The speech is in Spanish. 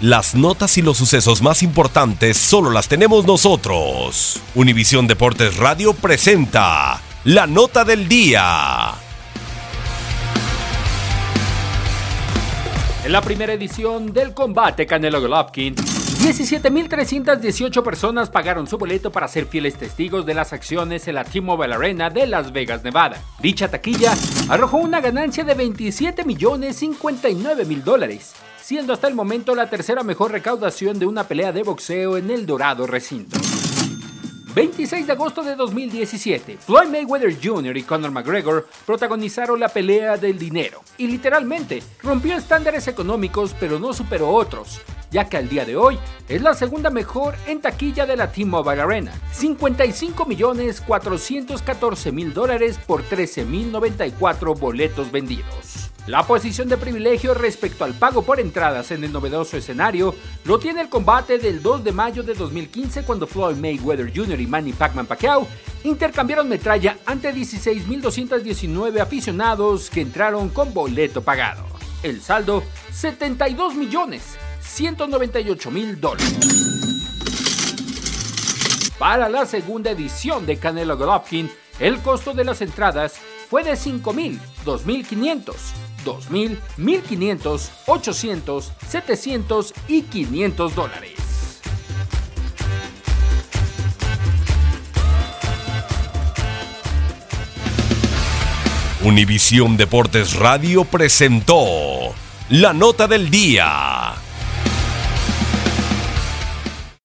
Las notas y los sucesos más importantes solo las tenemos nosotros. Univisión Deportes Radio presenta la nota del día. En la primera edición del combate Canelo Golovkin, 17.318 personas pagaron su boleto para ser fieles testigos de las acciones en la T-Mobile Arena de Las Vegas, Nevada. Dicha taquilla arrojó una ganancia de 27 millones 59 mil dólares siendo hasta el momento la tercera mejor recaudación de una pelea de boxeo en el dorado recinto. 26 de agosto de 2017, Floyd Mayweather Jr. y Conor McGregor protagonizaron la pelea del dinero y literalmente rompió estándares económicos pero no superó otros, ya que al día de hoy es la segunda mejor en taquilla de la T-Mobile Arena, 55 millones 414 mil dólares por 13 mil 94 boletos vendidos. La posición de privilegio respecto al pago por entradas en el novedoso escenario lo tiene el combate del 2 de mayo de 2015 cuando Floyd Mayweather Jr. y Manny Pacman Pacquiao intercambiaron metralla ante 16.219 aficionados que entraron con boleto pagado. El saldo, 72 millones 198 mil dólares. Para la segunda edición de Canelo Golovkin, el costo de las entradas fue de 5.000, 2.500, 2.000, 1.500, 800, 700 y 500 dólares. Univisión Deportes Radio presentó la nota del día.